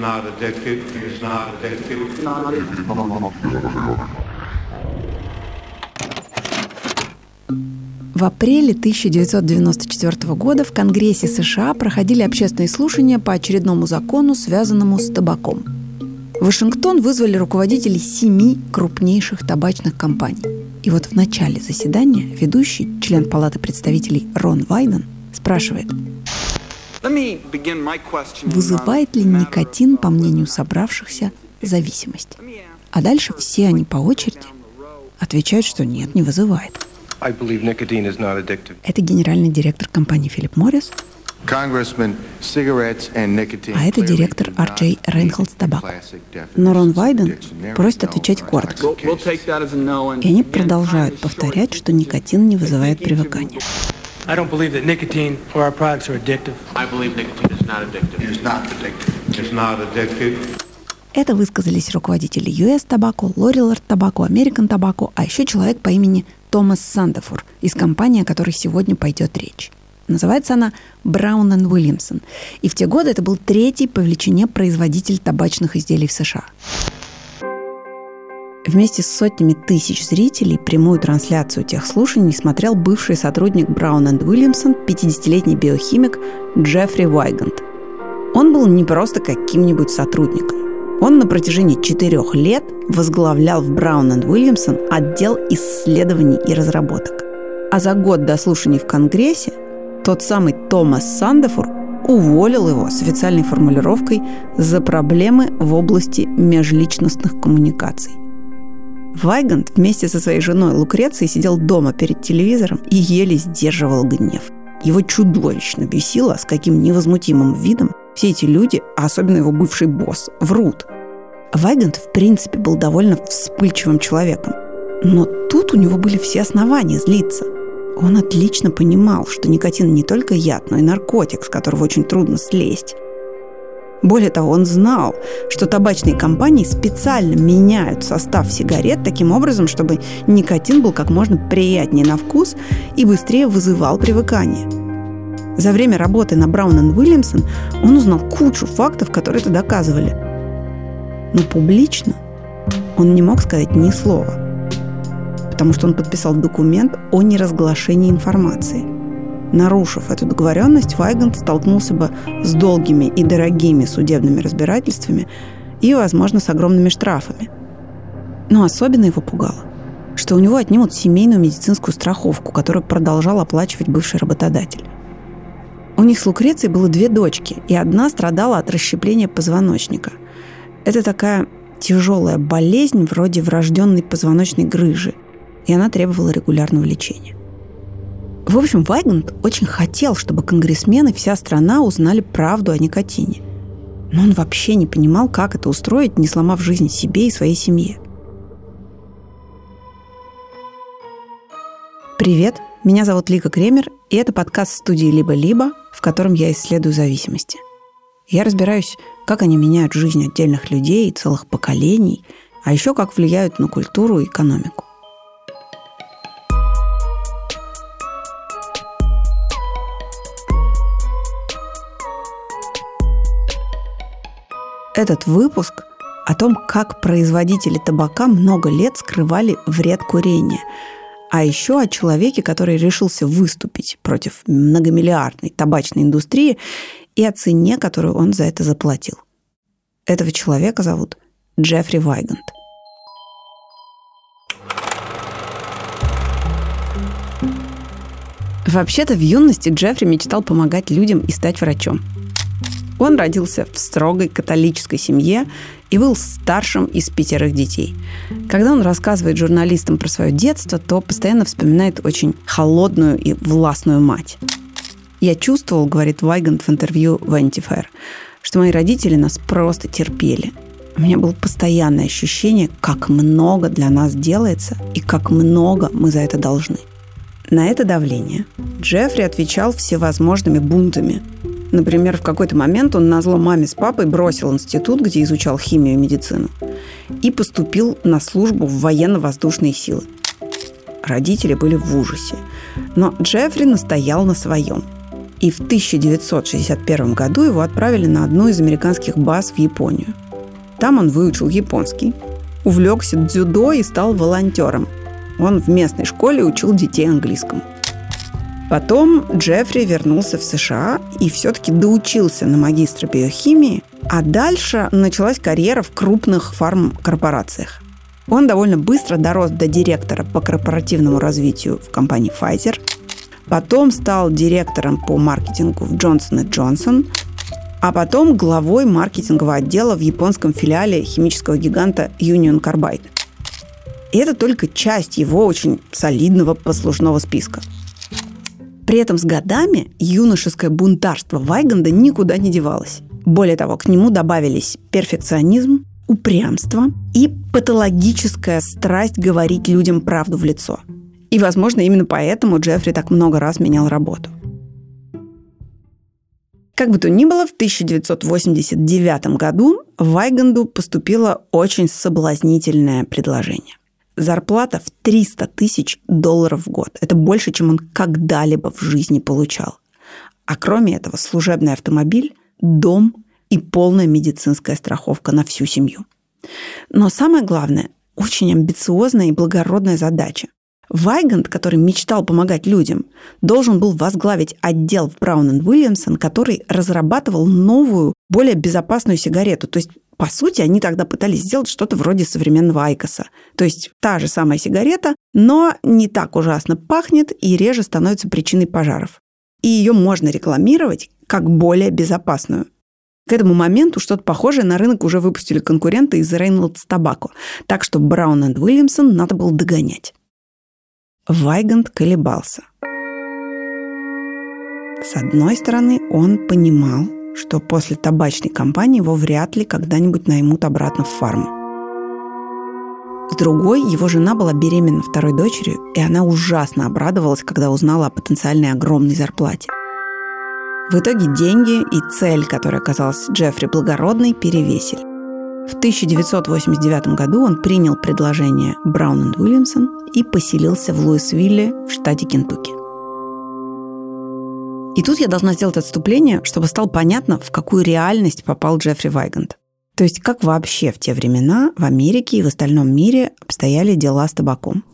not addicted. He's not addicted. В апреле 1994 года в Конгрессе США проходили общественные слушания по очередному закону, связанному с табаком. В Вашингтон вызвали руководителей семи крупнейших табачных компаний. И вот в начале заседания ведущий, член Палаты представителей Рон Вайден, спрашивает, вызывает ли никотин, по мнению собравшихся, зависимость? А дальше все они по очереди отвечают, что нет, не вызывает. Это генеральный директор компании Филипп Моррис, а это директор R.J. Reynolds Tobacco. Но Рон Вайден просит отвечать коротко. И они продолжают повторять, что никотин не вызывает привыкания. I don't believe that nicotine or our products are addictive. I believe nicotine is not addictive. It's not addictive. It's not addictive. Это высказались руководители US Tobacco, Lorillard Tobacco, American Tobacco, а еще человек по имени Томас Сандефур из компании, о которой сегодня пойдет речь. Называется она Brown Williamson. И в те годы это был третий по величине производитель табачных изделий в США. Вместе с сотнями тысяч зрителей прямую трансляцию тех слушаний смотрел бывший сотрудник Brown Williamson, 50-летний биохимик Джеффри Вайгант. Он был не просто каким-нибудь сотрудником. Он на протяжении четырех лет возглавлял в Brown Williamson отдел исследований и разработок. А за год до слушаний в Конгрессе тот самый Томас Сандефур уволил его с официальной формулировкой за проблемы в области межличностных коммуникаций. Вайгант вместе со своей женой Лукрецией сидел дома перед телевизором и еле сдерживал гнев. Его чудовищно бесило, с каким невозмутимым видом все эти люди, а особенно его бывший босс, врут. Вайгант, в принципе, был довольно вспыльчивым человеком. Но тут у него были все основания злиться. Он отлично понимал, что никотин не только яд, но и наркотик, с которого очень трудно слезть. Более того, он знал, что табачные компании специально меняют состав сигарет таким образом, чтобы никотин был как можно приятнее на вкус и быстрее вызывал привыкание. За время работы на Браун Уильямсон он узнал кучу фактов, которые это доказывали. Но публично он не мог сказать ни слова, потому что он подписал документ о неразглашении информации – Нарушив эту договоренность, Вайгант столкнулся бы с долгими и дорогими судебными разбирательствами и, возможно, с огромными штрафами. Но особенно его пугало, что у него отнимут семейную медицинскую страховку, которую продолжал оплачивать бывший работодатель. У них с Лукрецией было две дочки, и одна страдала от расщепления позвоночника. Это такая тяжелая болезнь вроде врожденной позвоночной грыжи, и она требовала регулярного лечения. В общем, Вайгант очень хотел, чтобы конгрессмены и вся страна узнали правду о никотине. Но он вообще не понимал, как это устроить, не сломав жизнь себе и своей семье. Привет, меня зовут Лика Кремер, и это подкаст студии «Либо-либо», в котором я исследую зависимости. Я разбираюсь, как они меняют жизнь отдельных людей и целых поколений, а еще как влияют на культуру и экономику. Этот выпуск о том, как производители табака много лет скрывали вред курения, а еще о человеке, который решился выступить против многомиллиардной табачной индустрии и о цене, которую он за это заплатил. Этого человека зовут Джеффри Вайгант. Вообще-то в юности Джеффри мечтал помогать людям и стать врачом – он родился в строгой католической семье и был старшим из пятерых детей. Когда он рассказывает журналистам про свое детство, то постоянно вспоминает очень холодную и властную мать. «Я чувствовал, — говорит Вайгант в интервью в Антифэр, — что мои родители нас просто терпели. У меня было постоянное ощущение, как много для нас делается и как много мы за это должны. На это давление Джеффри отвечал всевозможными бунтами, Например, в какой-то момент он на зло маме с папой бросил институт, где изучал химию и медицину, и поступил на службу в военно-воздушные силы. Родители были в ужасе. Но Джеффри настоял на своем. И в 1961 году его отправили на одну из американских баз в Японию. Там он выучил японский, увлекся дзюдо и стал волонтером. Он в местной школе учил детей английскому. Потом Джеффри вернулся в США и все-таки доучился на магистра биохимии, а дальше началась карьера в крупных фармкорпорациях. Он довольно быстро дорос до директора по корпоративному развитию в компании Pfizer, потом стал директором по маркетингу в Johnson Johnson, а потом главой маркетингового отдела в японском филиале химического гиганта Union Carbide. И это только часть его очень солидного послужного списка – при этом с годами юношеское бунтарство Вайганда никуда не девалось. Более того, к нему добавились перфекционизм, упрямство и патологическая страсть говорить людям правду в лицо. И, возможно, именно поэтому Джеффри так много раз менял работу. Как бы то ни было, в 1989 году Вайганду поступило очень соблазнительное предложение зарплата в 300 тысяч долларов в год. Это больше, чем он когда-либо в жизни получал. А кроме этого, служебный автомобиль, дом и полная медицинская страховка на всю семью. Но самое главное, очень амбициозная и благородная задача. Вайгант, который мечтал помогать людям, должен был возглавить отдел в Браун Уильямсон, который разрабатывал новую, более безопасную сигарету. То есть по сути, они тогда пытались сделать что-то вроде современного Айкоса. То есть та же самая сигарета, но не так ужасно пахнет и реже становится причиной пожаров. И ее можно рекламировать как более безопасную. К этому моменту что-то похожее на рынок уже выпустили конкуренты из Reynolds Tobacco, так что Браун и Уильямсон надо было догонять. Вайгант колебался. С одной стороны, он понимал, что после табачной компании его вряд ли когда-нибудь наймут обратно в фарму. С другой, его жена была беременна второй дочерью, и она ужасно обрадовалась, когда узнала о потенциальной огромной зарплате. В итоге деньги и цель, которая казалась Джеффри благородной, перевесили. В 1989 году он принял предложение Браун и Уильямсон и поселился в Луисвилле в штате Кентукки. И тут я должна сделать отступление, чтобы стало понятно, в какую реальность попал Джеффри Вайгант. То есть как вообще в те времена в Америке и в остальном мире обстояли дела с табаком.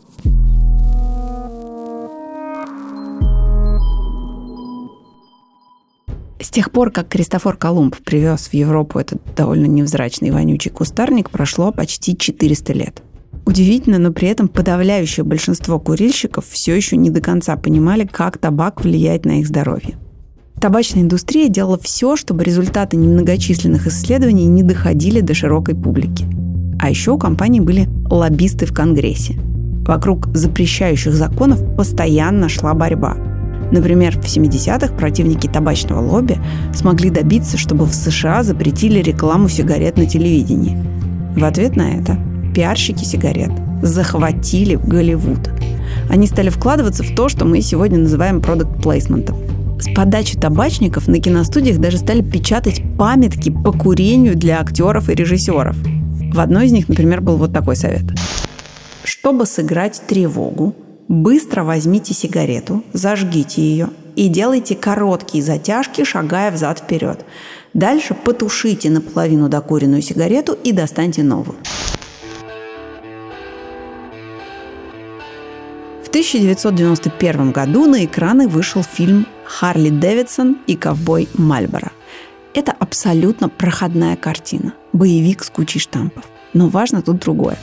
С тех пор, как Кристофор Колумб привез в Европу этот довольно невзрачный вонючий кустарник, прошло почти 400 лет. Удивительно, но при этом подавляющее большинство курильщиков все еще не до конца понимали, как табак влияет на их здоровье. Табачная индустрия делала все, чтобы результаты немногочисленных исследований не доходили до широкой публики. А еще у компании были лоббисты в Конгрессе. Вокруг запрещающих законов постоянно шла борьба. Например, в 70-х противники табачного лобби смогли добиться, чтобы в США запретили рекламу сигарет на телевидении. В ответ на это пиарщики сигарет захватили Голливуд. Они стали вкладываться в то, что мы сегодня называем продукт плейсментом. С подачи табачников на киностудиях даже стали печатать памятки по курению для актеров и режиссеров. В одной из них, например, был вот такой совет. Чтобы сыграть тревогу, быстро возьмите сигарету, зажгите ее и делайте короткие затяжки, шагая взад-вперед. Дальше потушите наполовину докуренную сигарету и достаньте новую. 1991 году на экраны вышел фильм «Харли Дэвидсон и ковбой Мальборо». Это абсолютно проходная картина, боевик с кучей штампов. Но важно тут другое.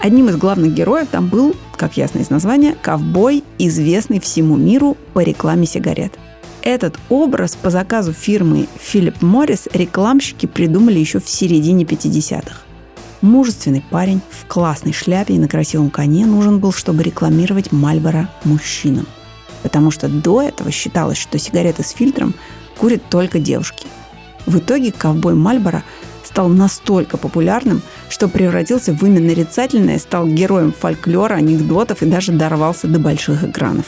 Одним из главных героев там был, как ясно из названия, ковбой, известный всему миру по рекламе сигарет. Этот образ по заказу фирмы Philip Morris рекламщики придумали еще в середине 50-х. Мужественный парень в классной шляпе и на красивом коне нужен был, чтобы рекламировать Мальборо мужчинам. Потому что до этого считалось, что сигареты с фильтром курят только девушки. В итоге ковбой Мальборо стал настолько популярным, что превратился в имя нарицательное, стал героем фольклора, анекдотов и даже дорвался до больших экранов.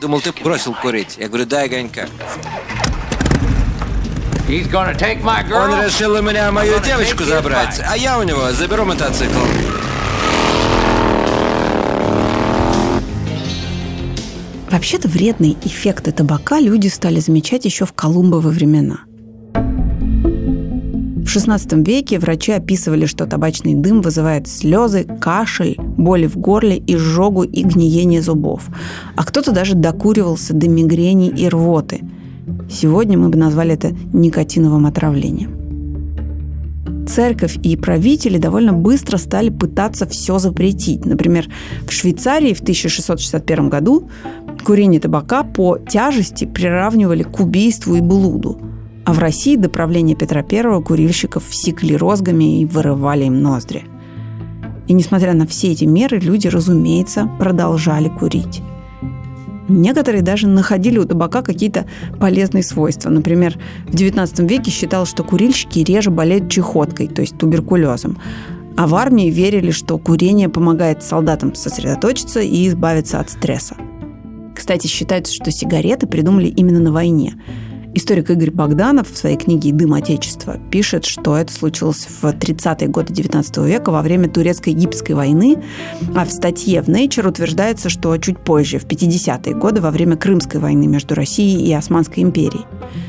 Думал, ты бросил курить. Я говорю, дай огонька. Он решил у меня мою девочку забрать, а я у него заберу В Вообще-то вредные эффекты табака люди стали замечать еще в Колумбовы времена. В XVI веке врачи описывали, что табачный дым вызывает слезы, кашель, боли в горле, изжогу и гниение зубов. А кто-то даже докуривался до мигрени и рвоты. Сегодня мы бы назвали это никотиновым отравлением церковь и правители довольно быстро стали пытаться все запретить. Например, в Швейцарии в 1661 году курение табака по тяжести приравнивали к убийству и блуду. А в России до правления Петра I курильщиков секли розгами и вырывали им ноздри. И несмотря на все эти меры, люди, разумеется, продолжали курить. Некоторые даже находили у табака какие-то полезные свойства. Например, в XIX веке считалось, что курильщики реже болеют чехоткой, то есть туберкулезом. А в армии верили, что курение помогает солдатам сосредоточиться и избавиться от стресса. Кстати, считается, что сигареты придумали именно на войне – Историк Игорь Богданов в своей книге «Дым Отечества» пишет, что это случилось в 30-е годы 19 века во время Турецко-Египетской войны, а в статье в Nature утверждается, что чуть позже, в 50-е годы, во время Крымской войны между Россией и Османской империей.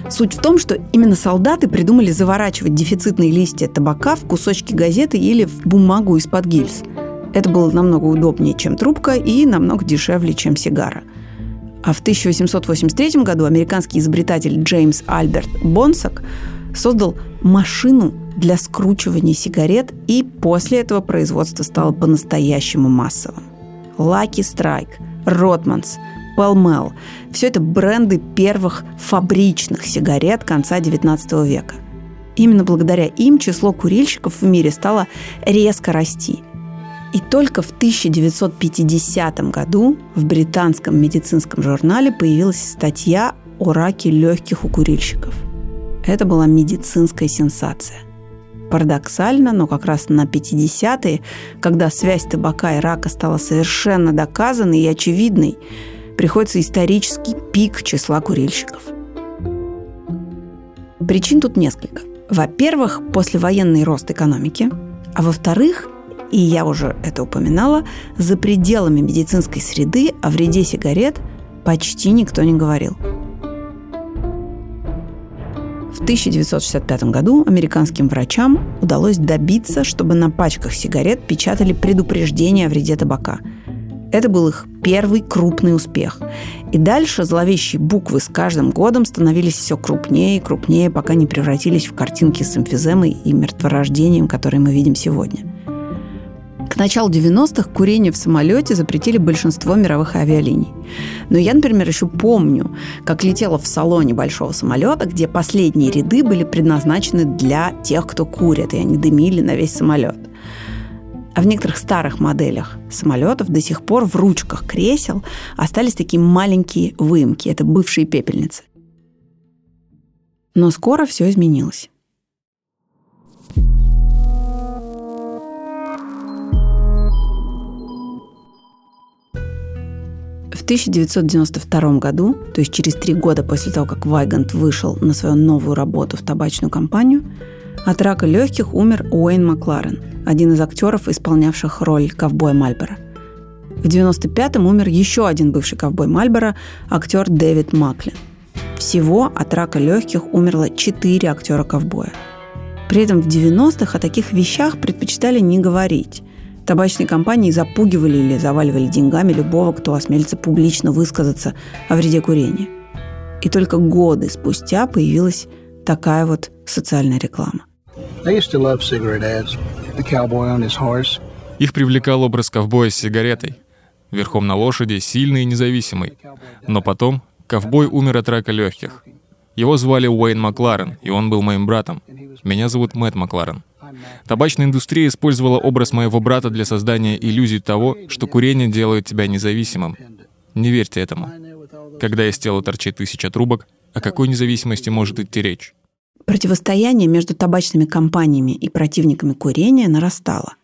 Суть в том, что именно солдаты придумали заворачивать дефицитные листья табака в кусочки газеты или в бумагу из-под гильз. Это было намного удобнее, чем трубка, и намного дешевле, чем сигара – а в 1883 году американский изобретатель Джеймс Альберт Бонсак создал машину для скручивания сигарет, и после этого производство стало по-настоящему массовым. Lucky Strike, Rotmans, Pell – все это бренды первых фабричных сигарет конца XIX века. Именно благодаря им число курильщиков в мире стало резко расти – и только в 1950 году в британском медицинском журнале появилась статья о раке легких у курильщиков. Это была медицинская сенсация. Парадоксально, но как раз на 50-е, когда связь табака и рака стала совершенно доказанной и очевидной, приходится исторический пик числа курильщиков. Причин тут несколько. Во-первых, послевоенный рост экономики, а во-вторых, и я уже это упоминала, за пределами медицинской среды о вреде сигарет почти никто не говорил. В 1965 году американским врачам удалось добиться, чтобы на пачках сигарет печатали предупреждение о вреде табака. Это был их первый крупный успех. И дальше зловещие буквы с каждым годом становились все крупнее и крупнее, пока не превратились в картинки с эмфиземой и мертворождением, которые мы видим сегодня – к началу 90-х курение в самолете запретили большинство мировых авиалиний. Но я, например, еще помню, как летела в салоне большого самолета, где последние ряды были предназначены для тех, кто курит, и они дымили на весь самолет. А в некоторых старых моделях самолетов до сих пор в ручках кресел остались такие маленькие выемки. Это бывшие пепельницы. Но скоро все изменилось. 1992 году, то есть через три года после того, как Вайгант вышел на свою новую работу в табачную компанию, от рака легких умер Уэйн Макларен, один из актеров, исполнявших роль ковбоя Мальбора. В 95-м умер еще один бывший ковбой Мальбора, актер Дэвид Маклин. Всего от рака легких умерло четыре актера-ковбоя. При этом в 90-х о таких вещах предпочитали не говорить. Табачные компании запугивали или заваливали деньгами любого, кто осмелится публично высказаться о вреде курения. И только годы спустя появилась такая вот социальная реклама. Их привлекал образ ковбоя с сигаретой, верхом на лошади, сильный и независимый. Но потом ковбой умер от рака легких. Его звали Уэйн Макларен, и он был моим братом. Меня зовут Мэтт Макларен. Табачная индустрия использовала образ моего брата для создания иллюзии того, что курение делает тебя независимым. Не верьте этому. Когда из тела торчит тысяча трубок, о какой независимости может идти речь? Противостояние между табачными компаниями и противниками курения нарастало.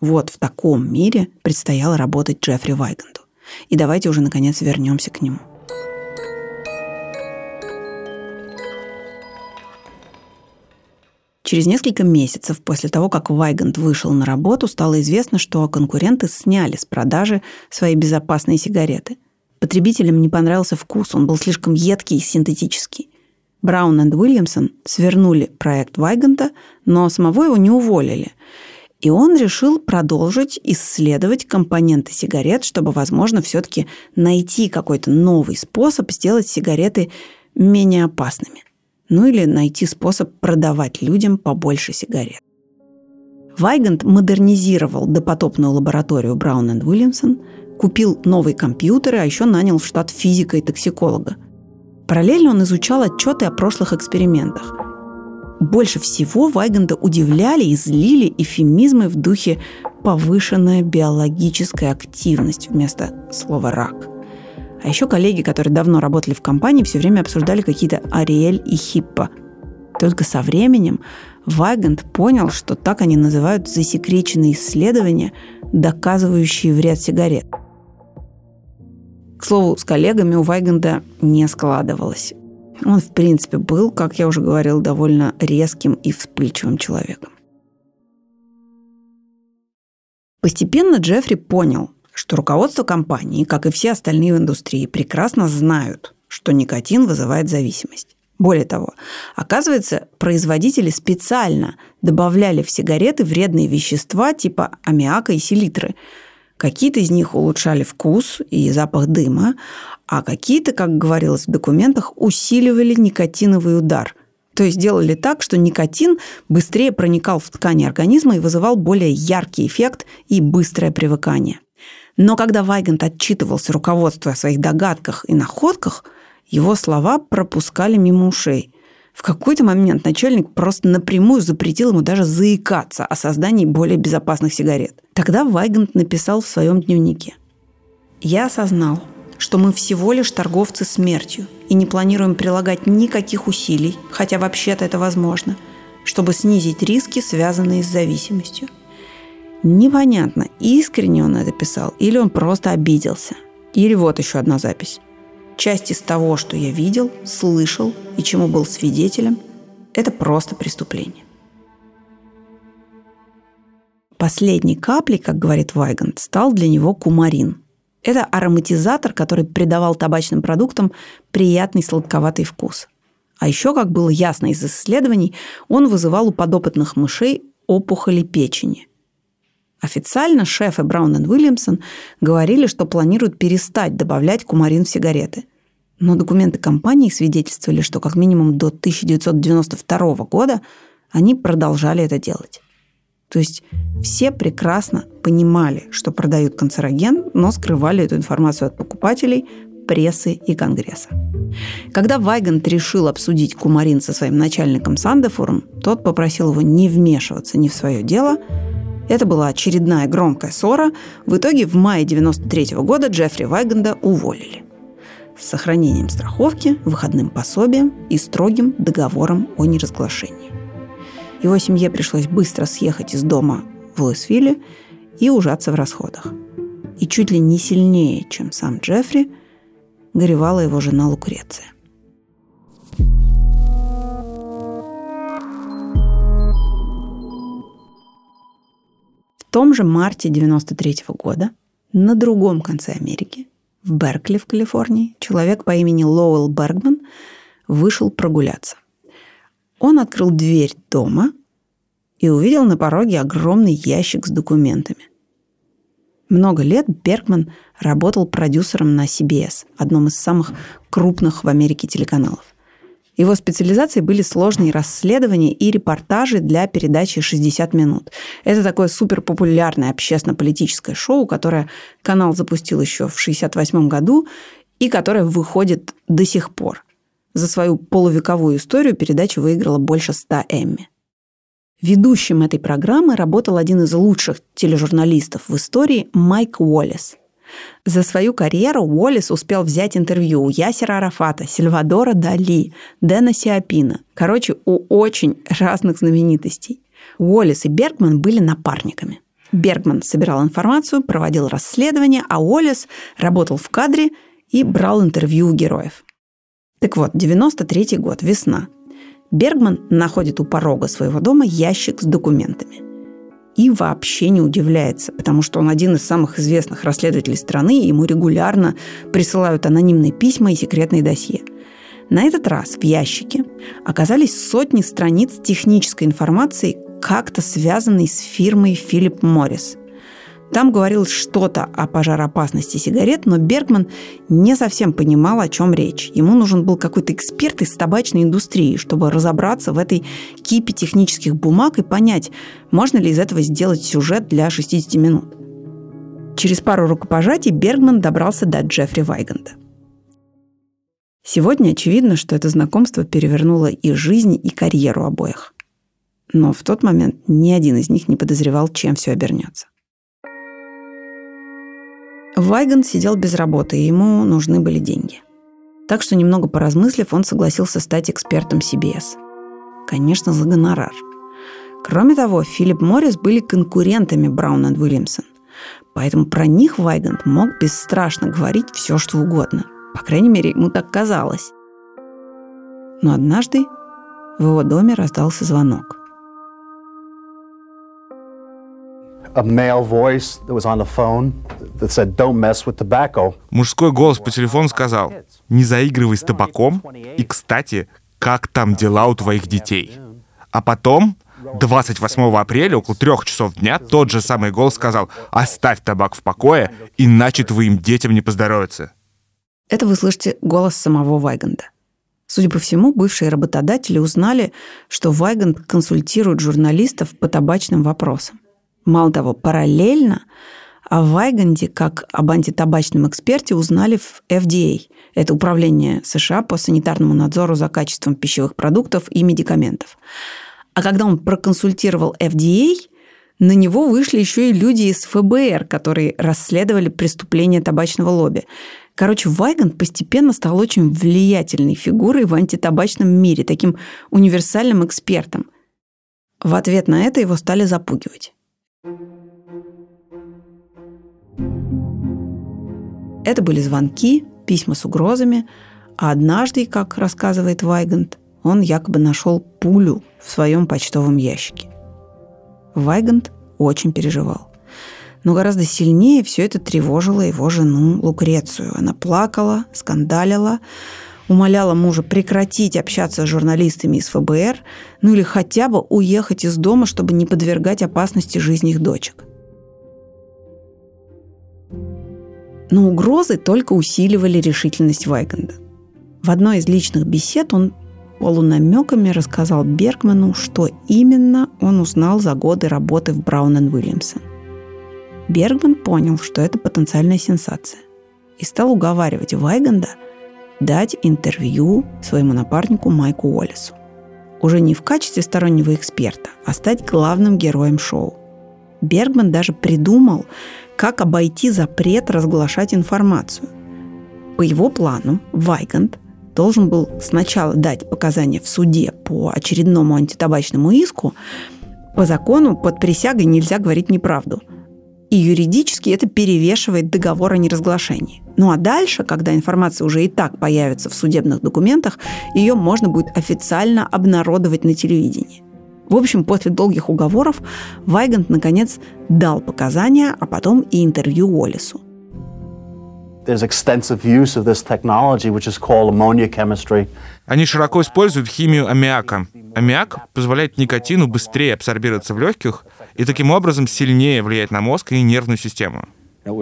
Вот в таком мире предстояло работать Джеффри Вайганду. И давайте уже наконец вернемся к нему. Через несколько месяцев после того, как Вайгант вышел на работу, стало известно, что конкуренты сняли с продажи свои безопасные сигареты. Потребителям не понравился вкус, он был слишком едкий и синтетический. Браун и Уильямсон свернули проект Вайганта, но самого его не уволили. И он решил продолжить исследовать компоненты сигарет, чтобы, возможно, все-таки найти какой-то новый способ сделать сигареты менее опасными. Ну или найти способ продавать людям побольше сигарет. Вайгант модернизировал допотопную лабораторию Браун и Уильямсон, купил новые компьютеры, а еще нанял в штат физика и токсиколога – Параллельно он изучал отчеты о прошлых экспериментах. Больше всего Вайганда удивляли и злили эфемизмы в духе «повышенная биологическая активность» вместо слова «рак». А еще коллеги, которые давно работали в компании, все время обсуждали какие-то Ариэль и Хиппа. Только со временем Вайгант понял, что так они называют засекреченные исследования, доказывающие вред сигарет – к слову, с коллегами у Вайганда не складывалось. Он, в принципе, был, как я уже говорил, довольно резким и вспыльчивым человеком. Постепенно Джеффри понял, что руководство компании, как и все остальные в индустрии, прекрасно знают, что никотин вызывает зависимость. Более того, оказывается, производители специально добавляли в сигареты вредные вещества типа аммиака и селитры – Какие-то из них улучшали вкус и запах дыма, а какие-то, как говорилось в документах, усиливали никотиновый удар. То есть делали так, что никотин быстрее проникал в ткани организма и вызывал более яркий эффект и быстрое привыкание. Но когда Вайгант отчитывался руководству о своих догадках и находках, его слова пропускали мимо ушей – в какой-то момент начальник просто напрямую запретил ему даже заикаться о создании более безопасных сигарет. Тогда Вайгант написал в своем дневнике. «Я осознал, что мы всего лишь торговцы смертью и не планируем прилагать никаких усилий, хотя вообще-то это возможно, чтобы снизить риски, связанные с зависимостью. Непонятно, искренне он это писал или он просто обиделся. Или вот еще одна запись. Часть из того, что я видел, слышал и чему был свидетелем, это просто преступление. Последней каплей, как говорит Вайгант, стал для него кумарин. Это ароматизатор, который придавал табачным продуктам приятный сладковатый вкус. А еще, как было ясно из исследований, он вызывал у подопытных мышей опухоли печени. Официально шефы Браун и Уильямсон говорили, что планируют перестать добавлять кумарин в сигареты. Но документы компании свидетельствовали, что как минимум до 1992 года они продолжали это делать. То есть все прекрасно понимали, что продают канцероген, но скрывали эту информацию от покупателей, прессы и Конгресса. Когда Вайгант решил обсудить кумарин со своим начальником Сандефором, тот попросил его не вмешиваться ни в свое дело. Это была очередная громкая ссора. В итоге в мае 1993 года Джеффри Вайганда уволили с сохранением страховки, выходным пособием и строгим договором о неразглашении. Его семье пришлось быстро съехать из дома в Луисвилле и ужаться в расходах. И чуть ли не сильнее, чем сам Джеффри, горевала его жена Лукреция. В том же марте 93 года на другом конце Америки в Беркли в Калифорнии человек по имени Лоуэлл Бергман вышел прогуляться. Он открыл дверь дома и увидел на пороге огромный ящик с документами. Много лет Бергман работал продюсером на CBS, одном из самых крупных в Америке телеканалов. Его специализацией были сложные расследования и репортажи для передачи «60 минут». Это такое суперпопулярное общественно-политическое шоу, которое канал запустил еще в 1968 году и которое выходит до сих пор. За свою полувековую историю передача выиграла больше 100 Эмми. Ведущим этой программы работал один из лучших тележурналистов в истории Майк Уоллес. За свою карьеру Уоллес успел взять интервью у Ясера Арафата, Сильвадора Дали, Дэна Сиапина. Короче, у очень разных знаменитостей. Уоллес и Бергман были напарниками. Бергман собирал информацию, проводил расследование, а Уоллес работал в кадре и брал интервью у героев. Так вот, 93 год, весна. Бергман находит у порога своего дома ящик с документами – и вообще не удивляется, потому что он один из самых известных расследователей страны, и ему регулярно присылают анонимные письма и секретные досье. На этот раз в ящике оказались сотни страниц технической информации, как-то связанной с фирмой Филипп Моррис. Там говорилось что-то о пожароопасности сигарет, но Бергман не совсем понимал, о чем речь. Ему нужен был какой-то эксперт из табачной индустрии, чтобы разобраться в этой кипе технических бумаг и понять, можно ли из этого сделать сюжет для 60 минут. Через пару рукопожатий Бергман добрался до Джеффри Вайганда. Сегодня очевидно, что это знакомство перевернуло и жизнь, и карьеру обоих. Но в тот момент ни один из них не подозревал, чем все обернется. Вайган сидел без работы, и ему нужны были деньги. Так что, немного поразмыслив, он согласился стать экспертом CBS. Конечно, за гонорар. Кроме того, Филипп Моррис были конкурентами Браун и Уильямсон. Поэтому про них Вайгант мог бесстрашно говорить все, что угодно. По крайней мере, ему так казалось. Но однажды в его доме раздался звонок. Мужской голос по телефону сказал, не заигрывай с табаком, и, кстати, как там дела у твоих детей? А потом, 28 апреля, около трех часов дня, тот же самый голос сказал, оставь табак в покое, иначе твоим детям не поздоровится. Это вы слышите голос самого Вайганда. Судя по всему, бывшие работодатели узнали, что Вайганд консультирует журналистов по табачным вопросам. Мало того, параллельно о Вайганде как об антитабачном эксперте узнали в FDA. Это Управление США по санитарному надзору за качеством пищевых продуктов и медикаментов. А когда он проконсультировал FDA, на него вышли еще и люди из ФБР, которые расследовали преступления табачного лобби. Короче, Вайгант постепенно стал очень влиятельной фигурой в антитабачном мире, таким универсальным экспертом. В ответ на это его стали запугивать. Это были звонки, письма с угрозами, а однажды, как рассказывает Вайгант, он якобы нашел пулю в своем почтовом ящике. Вайгант очень переживал. Но гораздо сильнее все это тревожило его жену Лукрецию. Она плакала, скандалила, умоляла мужа прекратить общаться с журналистами из ФБР, ну или хотя бы уехать из дома, чтобы не подвергать опасности жизни их дочек. Но угрозы только усиливали решительность Вайганда. В одной из личных бесед он полунамеками рассказал Бергману, что именно он узнал за годы работы в Браун Уильямсон. Бергман понял, что это потенциальная сенсация и стал уговаривать Вайганда дать интервью своему напарнику Майку Уоллесу. Уже не в качестве стороннего эксперта, а стать главным героем шоу. Бергман даже придумал, как обойти запрет разглашать информацию. По его плану Вайгант должен был сначала дать показания в суде по очередному антитабачному иску. По закону под присягой нельзя говорить неправду. И юридически это перевешивает договор о неразглашении. Ну а дальше, когда информация уже и так появится в судебных документах, ее можно будет официально обнародовать на телевидении. В общем, после долгих уговоров Вайгант, наконец, дал показания, а потом и интервью Уоллесу. Они широко используют химию аммиака. Аммиак позволяет никотину быстрее абсорбироваться в легких и таким образом сильнее влиять на мозг и нервную систему. В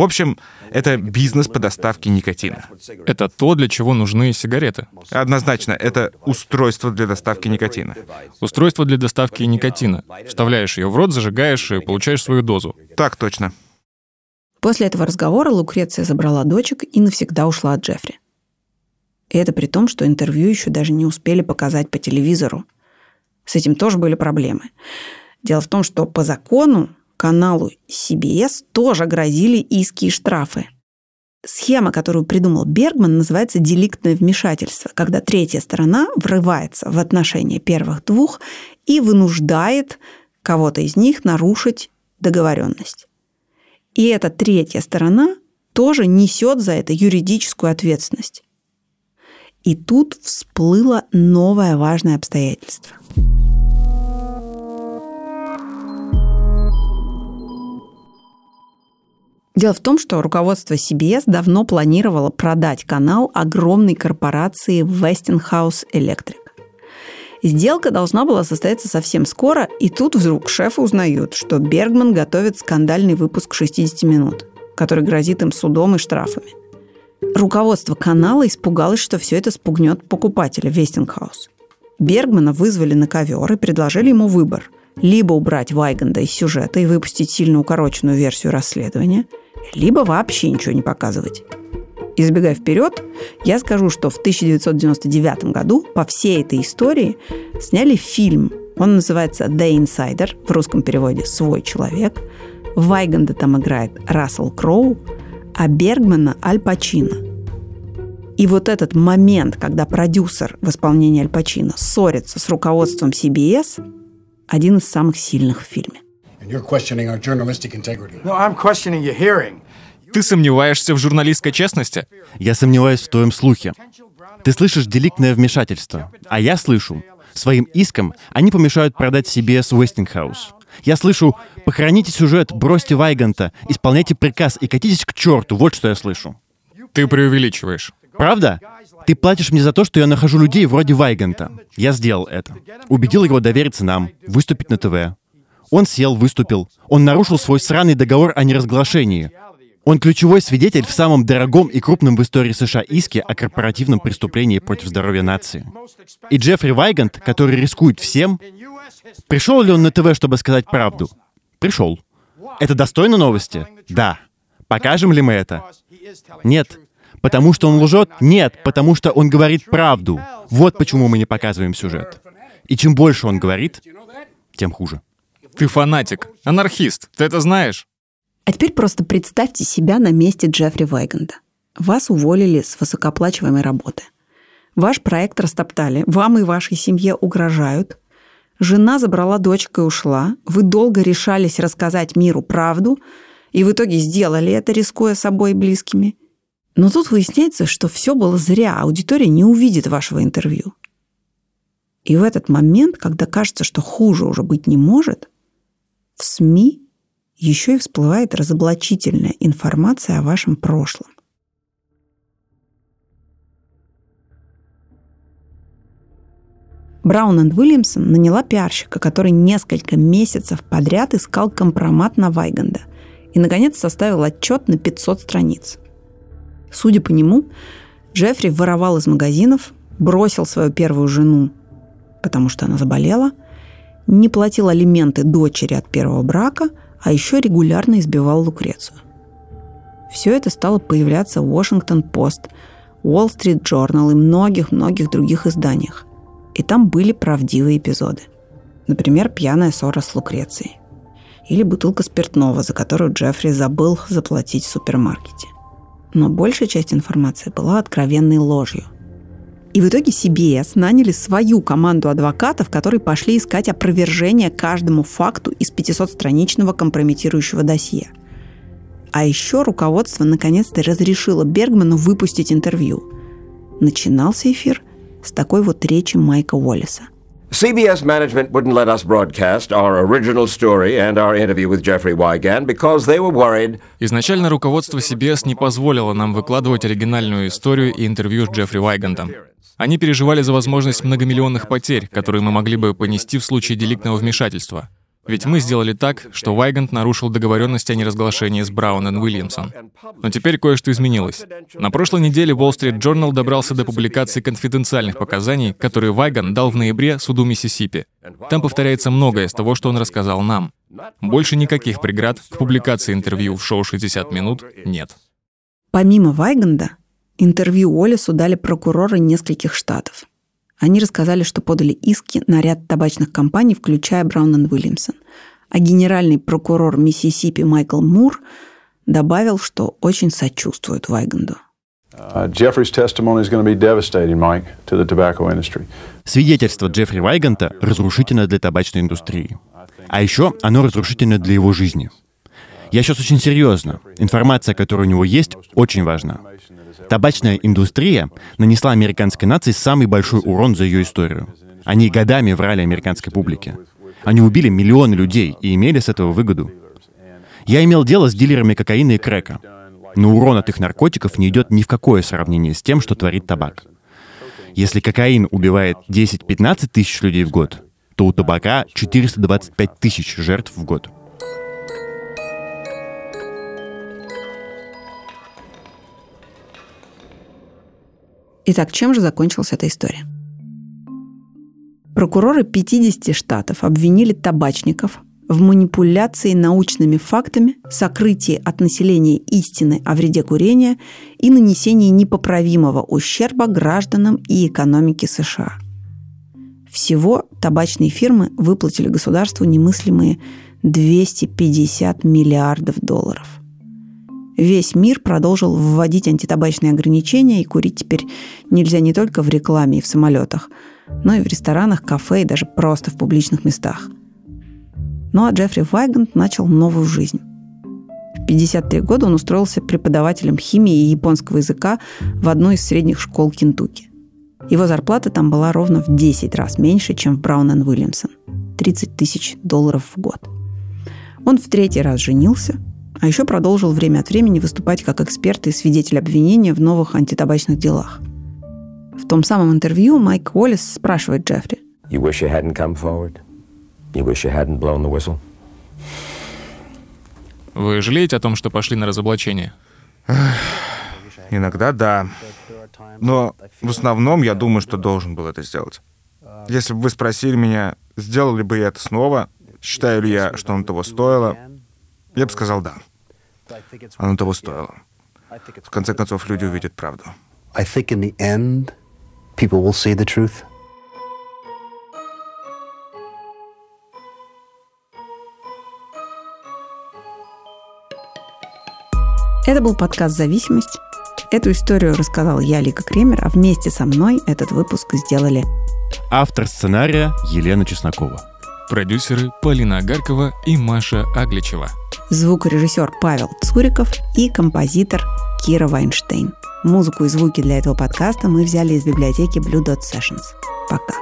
общем, это бизнес по доставке никотина. Это то, для чего нужны сигареты. Однозначно, это устройство для доставки никотина. Устройство для доставки никотина. Вставляешь ее в рот, зажигаешь и получаешь свою дозу. Так точно. После этого разговора Лукреция забрала дочек и навсегда ушла от Джеффри. И это при том, что интервью еще даже не успели показать по телевизору. С этим тоже были проблемы. Дело в том, что по закону каналу CBS тоже грозили иски и штрафы. Схема, которую придумал Бергман, называется деликтное вмешательство, когда третья сторона врывается в отношения первых двух и вынуждает кого-то из них нарушить договоренность. И эта третья сторона тоже несет за это юридическую ответственность. И тут всплыло новое важное обстоятельство. Дело в том, что руководство CBS давно планировало продать канал огромной корпорации Westinghouse Electric. Сделка должна была состояться совсем скоро, и тут вдруг шефы узнают, что Бергман готовит скандальный выпуск «60 минут», который грозит им судом и штрафами – Руководство канала испугалось, что все это спугнет покупателя Вестингхаус. Бергмана вызвали на ковер и предложили ему выбор – либо убрать Вайганда из сюжета и выпустить сильно укороченную версию расследования, либо вообще ничего не показывать. И забегая вперед, я скажу, что в 1999 году по всей этой истории сняли фильм. Он называется «The Insider», в русском переводе «Свой человек». Вайганда там играет Рассел Кроу, а Бергмана – Аль Пачино. И вот этот момент, когда продюсер в исполнении Аль Пачино ссорится с руководством CBS, один из самых сильных в фильме. Ты сомневаешься в журналистской честности? Я сомневаюсь в твоем слухе. Ты слышишь деликтное вмешательство, а я слышу, своим иском они помешают продать CBS Westinghouse. Я слышу, похороните сюжет, бросьте Вайганта, исполняйте приказ и катитесь к черту, вот что я слышу. Ты преувеличиваешь. Правда? Ты платишь мне за то, что я нахожу людей вроде Вайганта. Я сделал это. Убедил его довериться нам, выступить на ТВ. Он сел, выступил. Он нарушил свой сраный договор о неразглашении. Он ключевой свидетель в самом дорогом и крупном в истории США иске о корпоративном преступлении против здоровья нации. И Джеффри Вайгант, который рискует всем, пришел ли он на ТВ, чтобы сказать правду? Пришел. Это достойно новости? Да. Покажем ли мы это? Нет. Потому что он лжет? Нет, потому что он говорит правду. Вот почему мы не показываем сюжет. И чем больше он говорит, тем хуже. Ты фанатик, анархист, ты это знаешь? А теперь просто представьте себя на месте Джеффри Вайганда. Вас уволили с высокооплачиваемой работы. Ваш проект растоптали, вам и вашей семье угрожают. Жена забрала дочку и ушла. Вы долго решались рассказать миру правду, и в итоге сделали это, рискуя собой и близкими – но тут выясняется, что все было зря, аудитория не увидит вашего интервью. И в этот момент, когда кажется, что хуже уже быть не может, в СМИ еще и всплывает разоблачительная информация о вашем прошлом. Браун энд Уильямсон наняла пиарщика, который несколько месяцев подряд искал компромат на Вайганда и, наконец, составил отчет на 500 страниц – Судя по нему, Джеффри воровал из магазинов, бросил свою первую жену, потому что она заболела, не платил алименты дочери от первого брака, а еще регулярно избивал Лукрецию. Все это стало появляться в Washington-Post, Wall Street Journal и многих-многих других изданиях. И там были правдивые эпизоды. Например, пьяная ссора с Лукрецией. Или бутылка спиртного, за которую Джеффри забыл заплатить в супермаркете но большая часть информации была откровенной ложью. И в итоге CBS наняли свою команду адвокатов, которые пошли искать опровержение каждому факту из 500-страничного компрометирующего досье. А еще руководство наконец-то разрешило Бергману выпустить интервью. Начинался эфир с такой вот речи Майка Уоллиса – CBS management wouldn't let us broadcast our original story and our interview with Jeffrey Wygant because they were worried. Изначально руководство CBS не позволило нам выкладывать оригинальную историю и интервью с Джеффри Вайгантом. Они переживали за возможность многомиллионных потерь, которые мы могли бы понести в случае деликтного вмешательства. Ведь мы сделали так, что Вайгант нарушил договоренность о неразглашении с Браун и Уильямсон. Но теперь кое-что изменилось. На прошлой неделе Wall Street Journal добрался до публикации конфиденциальных показаний, которые Вайган дал в ноябре суду Миссисипи. Там повторяется многое из того, что он рассказал нам. Больше никаких преград к публикации интервью в шоу «60 минут» нет. Помимо Вайганда, интервью Олесу дали прокуроры нескольких штатов – они рассказали, что подали иски на ряд табачных компаний, включая Браун и Уильямсон. А генеральный прокурор Миссисипи Майкл Мур добавил, что очень сочувствует Вайганду. Uh, Свидетельство Джеффри Вайганта разрушительно для табачной индустрии. А еще оно разрушительно для его жизни. Я сейчас очень серьезно. Информация, которая у него есть, очень важна. Табачная индустрия нанесла американской нации самый большой урон за ее историю. Они годами врали американской публике. Они убили миллионы людей и имели с этого выгоду. Я имел дело с дилерами кокаина и крека. Но урон от их наркотиков не идет ни в какое сравнение с тем, что творит табак. Если кокаин убивает 10-15 тысяч людей в год, то у табака 425 тысяч жертв в год. Итак, чем же закончилась эта история? Прокуроры 50 штатов обвинили табачников в манипуляции научными фактами, сокрытии от населения истины о вреде курения и нанесении непоправимого ущерба гражданам и экономике США. Всего табачные фирмы выплатили государству немыслимые 250 миллиардов долларов. Весь мир продолжил вводить антитабачные ограничения, и курить теперь нельзя не только в рекламе и в самолетах, но и в ресторанах, кафе и даже просто в публичных местах. Ну а Джеффри Вайгант начал новую жизнь. В 53 года он устроился преподавателем химии и японского языка в одной из средних школ Кентукки. Его зарплата там была ровно в 10 раз меньше, чем в Браун энд Уильямсон – 30 тысяч долларов в год. Он в третий раз женился, а еще продолжил время от времени выступать как эксперт и свидетель обвинения в новых антитабачных делах. В том самом интервью Майк Уоллес спрашивает Джеффри. You wish you hadn't come forward? You wish you hadn't blown the whistle? Вы жалеете о том, что пошли на разоблачение? Иногда да. Но в основном я думаю, что должен был это сделать. Если бы вы спросили меня, сделал ли бы я это снова, считаю ли я, что оно того стоило, я бы сказал да. Оно того стоило. В конце концов, люди увидят правду. I think in the end, people will see the truth. Это был подкаст «Зависимость». Эту историю рассказал я, Лика Кремер, а вместе со мной этот выпуск сделали автор сценария Елена Чеснокова, продюсеры Полина Агаркова и Маша Агличева, звукорежиссер Павел Цуриков и композитор Кира Вайнштейн. Музыку и звуки для этого подкаста мы взяли из библиотеки Blue Dot Sessions. Пока.